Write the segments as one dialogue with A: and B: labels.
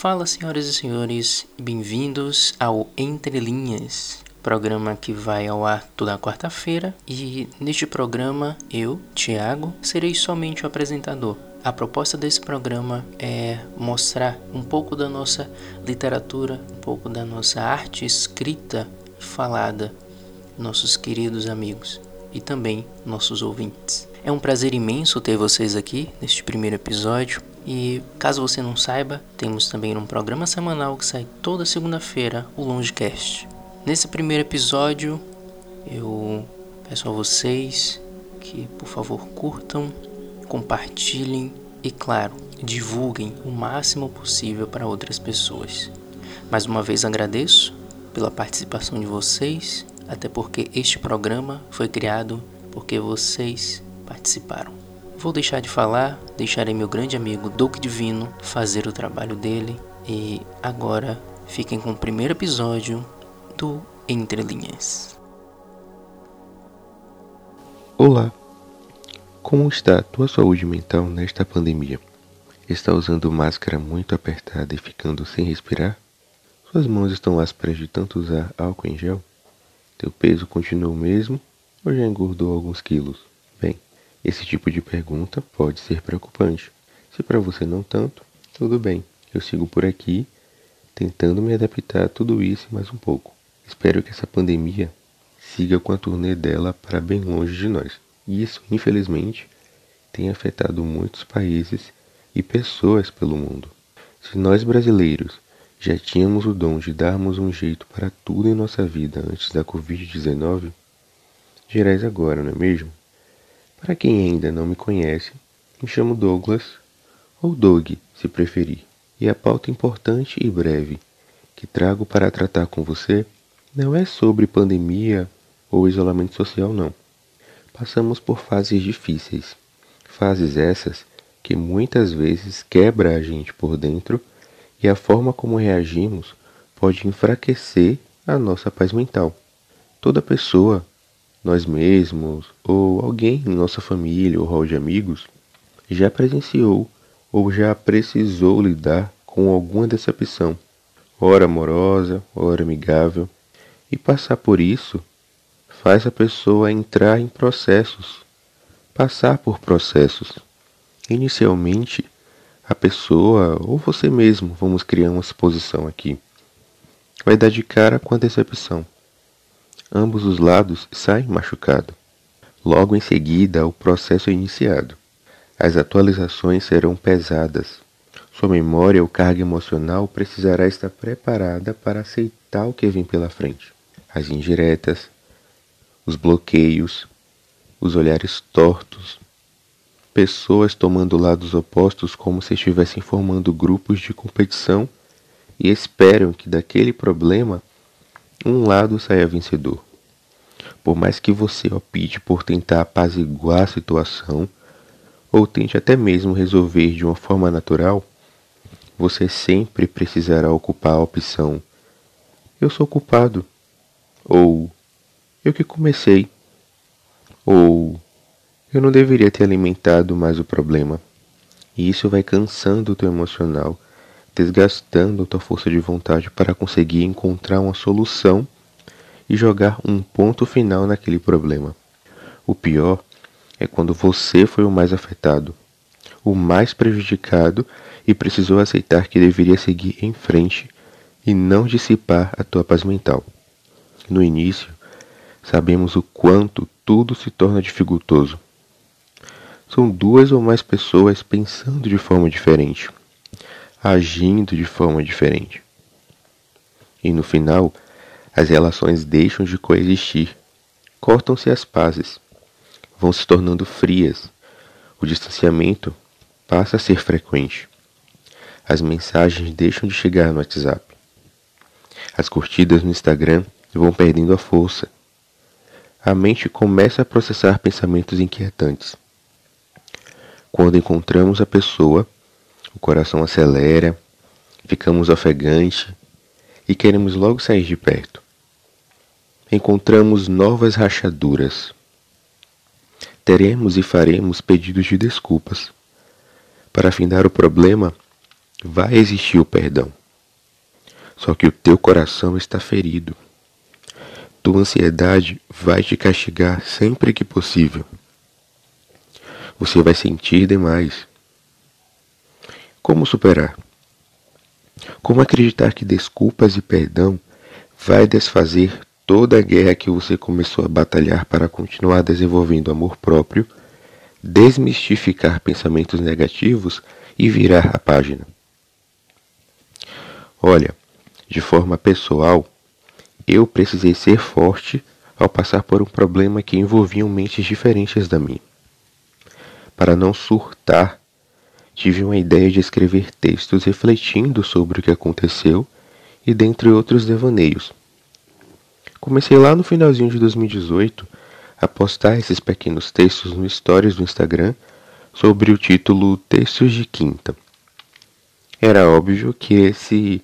A: Fala, senhoras e senhores, bem-vindos ao Entre Linhas, programa que vai ao ar toda quarta-feira. E neste programa, eu, Tiago, serei somente o apresentador. A proposta desse programa é mostrar um pouco da nossa literatura, um pouco da nossa arte escrita e falada, nossos queridos amigos e também nossos ouvintes. É um prazer imenso ter vocês aqui neste primeiro episódio. E caso você não saiba, temos também um programa semanal que sai toda segunda-feira, o Longecast. Nesse primeiro episódio, eu peço a vocês que, por favor, curtam, compartilhem e, claro, divulguem o máximo possível para outras pessoas. Mais uma vez agradeço pela participação de vocês, até porque este programa foi criado porque vocês participaram. Vou deixar de falar, deixarei meu grande amigo Duque Divino fazer o trabalho dele e agora fiquem com o primeiro episódio do Entre Linhas.
B: Olá, como está a tua saúde mental nesta pandemia? Está usando máscara muito apertada e ficando sem respirar? Suas mãos estão ásperas de tanto usar álcool em gel? Teu peso continua o mesmo ou já engordou alguns quilos? Esse tipo de pergunta pode ser preocupante. Se para você não tanto, tudo bem. Eu sigo por aqui tentando me adaptar a tudo isso e mais um pouco. Espero que essa pandemia siga com a turnê dela para bem longe de nós. Isso, infelizmente, tem afetado muitos países e pessoas pelo mundo. Se nós brasileiros já tínhamos o dom de darmos um jeito para tudo em nossa vida antes da Covid-19, gerais agora, não é mesmo? Para quem ainda não me conhece, me chamo Douglas, ou Doug, se preferir. E a pauta importante e breve que trago para tratar com você não é sobre pandemia ou isolamento social, não. Passamos por fases difíceis, fases essas que muitas vezes quebra a gente por dentro e a forma como reagimos pode enfraquecer a nossa paz mental. Toda pessoa nós mesmos ou alguém em nossa família ou rol de amigos já presenciou ou já precisou lidar com alguma decepção, ora amorosa, ora amigável, e passar por isso faz a pessoa entrar em processos, passar por processos. Inicialmente, a pessoa ou você mesmo, vamos criar uma suposição aqui, vai dar de cara com a decepção ambos os lados saem machucados. Logo em seguida, o processo é iniciado. As atualizações serão pesadas. Sua memória ou carga emocional precisará estar preparada para aceitar o que vem pela frente. As indiretas, os bloqueios, os olhares tortos, pessoas tomando lados opostos como se estivessem formando grupos de competição e esperam que daquele problema um lado saia vencedor. Por mais que você opte por tentar apaziguar a situação, ou tente até mesmo resolver de uma forma natural, você sempre precisará ocupar a opção eu sou culpado, ou eu que comecei, ou eu não deveria ter alimentado mais o problema. E isso vai cansando o teu emocional desgastando tua força de vontade para conseguir encontrar uma solução e jogar um ponto final naquele problema. O pior é quando você foi o mais afetado, o mais prejudicado e precisou aceitar que deveria seguir em frente e não dissipar a tua paz mental. No início, sabemos o quanto tudo se torna dificultoso. São duas ou mais pessoas pensando de forma diferente agindo de forma diferente. E no final, as relações deixam de coexistir, cortam-se as pazes, vão se tornando frias, o distanciamento passa a ser frequente. As mensagens deixam de chegar no WhatsApp. As curtidas no Instagram vão perdendo a força. A mente começa a processar pensamentos inquietantes. Quando encontramos a pessoa o coração acelera, ficamos ofegantes e queremos logo sair de perto. Encontramos novas rachaduras. Teremos e faremos pedidos de desculpas. Para afindar o problema, vai existir o perdão. Só que o teu coração está ferido. Tua ansiedade vai te castigar sempre que possível. Você vai sentir demais. Como superar? Como acreditar que desculpas e perdão vai desfazer toda a guerra que você começou a batalhar para continuar desenvolvendo amor próprio, desmistificar pensamentos negativos e virar a página? Olha, de forma pessoal, eu precisei ser forte ao passar por um problema que envolvia mentes diferentes da minha. Para não surtar, tive uma ideia de escrever textos refletindo sobre o que aconteceu e dentre outros devaneios. Comecei lá no finalzinho de 2018 a postar esses pequenos textos no stories do Instagram sobre o título Textos de Quinta. Era óbvio que esse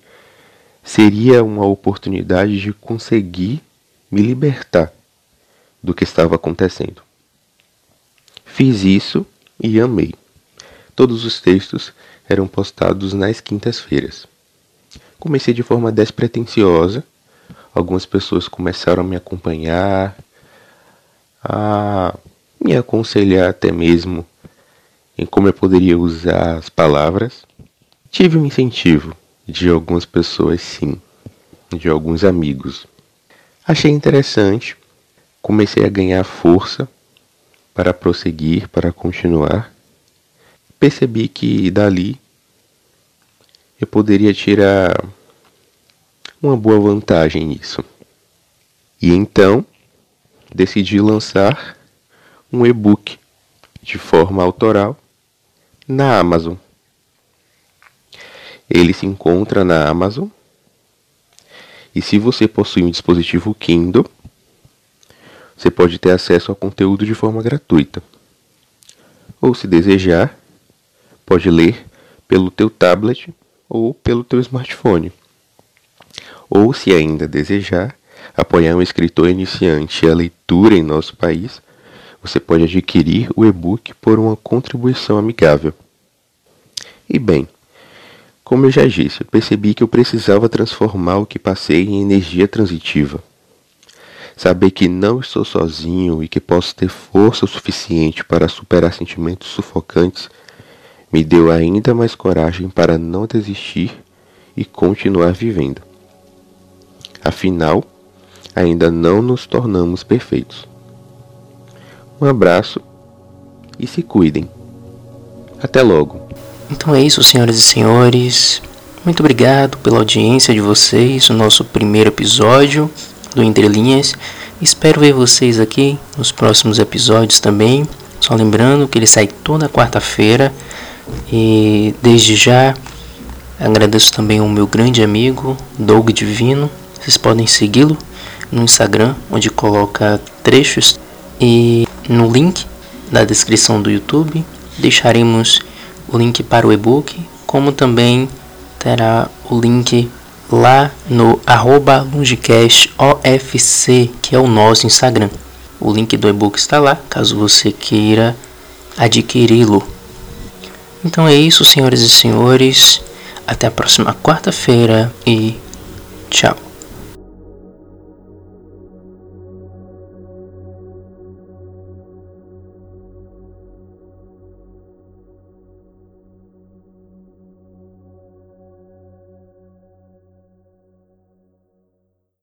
B: seria uma oportunidade de conseguir me libertar do que estava acontecendo. Fiz isso e amei. Todos os textos eram postados nas quintas-feiras. Comecei de forma despretensiosa. Algumas pessoas começaram a me acompanhar, a me aconselhar até mesmo em como eu poderia usar as palavras. Tive um incentivo de algumas pessoas, sim, de alguns amigos. Achei interessante, comecei a ganhar força para prosseguir, para continuar. Percebi que dali eu poderia tirar uma boa vantagem nisso. E então decidi lançar um e-book de forma autoral na Amazon. Ele se encontra na Amazon. E se você possui um dispositivo Kindle, você pode ter acesso ao conteúdo de forma gratuita. Ou se desejar, pode ler pelo teu tablet ou pelo teu smartphone. Ou se ainda desejar apoiar um escritor iniciante a leitura em nosso país, você pode adquirir o e-book por uma contribuição amigável. E bem, como eu já disse, eu percebi que eu precisava transformar o que passei em energia transitiva. Saber que não estou sozinho e que posso ter força o suficiente para superar sentimentos sufocantes me deu ainda mais coragem para não desistir e continuar vivendo. Afinal, ainda não nos tornamos perfeitos. Um abraço e se cuidem. Até logo.
A: Então é isso, senhoras e senhores. Muito obrigado pela audiência de vocês no nosso primeiro episódio do Entre Linhas. Espero ver vocês aqui nos próximos episódios também. Só lembrando que ele sai toda quarta-feira. E desde já agradeço também ao meu grande amigo Doug Divino. Vocês podem segui-lo no Instagram, onde coloca trechos. E no link da descrição do YouTube deixaremos o link para o e-book, como também terá o link lá no arroba que é o nosso Instagram. O link do e-book está lá, caso você queira adquiri-lo. Então é isso, senhoras e senhores. Até a próxima quarta-feira e tchau.